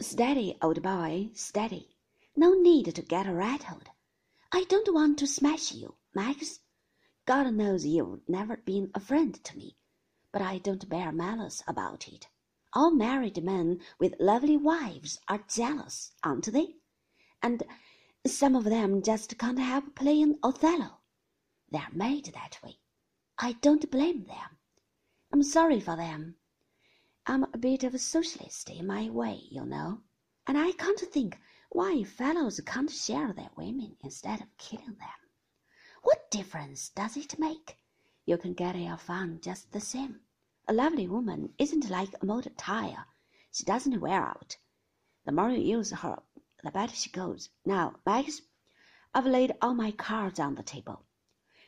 Steady, old boy, steady. No need to get rattled. I don't want to smash you, Max. God knows you've never been a friend to me, but I don't bear malice about it. All married men with lovely wives are jealous, aren't they? And some of them just can't help playing Othello. They're made that way. I don't blame them. I'm sorry for them. I'm a bit of a socialist in my way, you know, and I can't think why fellows can't share their women instead of killing them. What difference does it make? You can get your fun just the same. A lovely woman isn't like a motor tire. She doesn't wear out. The more you use her, the better she goes. Now, Max, I've laid all my cards on the table.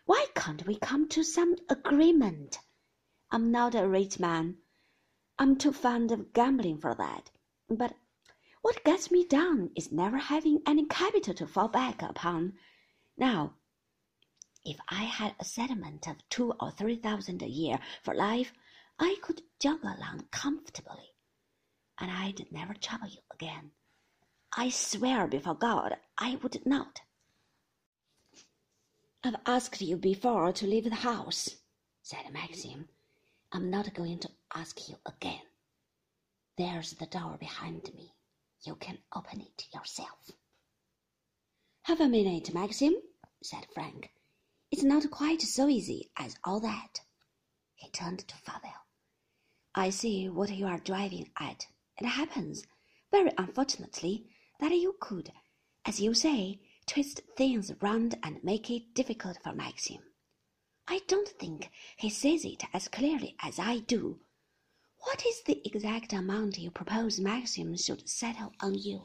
Why can't we come to some agreement? I'm not a rich man. I'm too fond of gambling for that. But what gets me down is never having any capital to fall back upon. Now, if I had a settlement of two or three thousand a year for life, I could jog along comfortably, and I'd never trouble you again. I swear before God I would not. I've asked you before to leave the house, said Maxim. I'm not going to ask you again. There's the door behind me. You can open it yourself. Have a minute, Maxim, said Frank. It's not quite so easy as all that. He turned to Favell. I see what you are driving at. It happens, very unfortunately, that you could, as you say, twist things round and make it difficult for Maxim. I don't think he sees it as clearly as I do. What is the exact amount you propose Maxim should settle on you?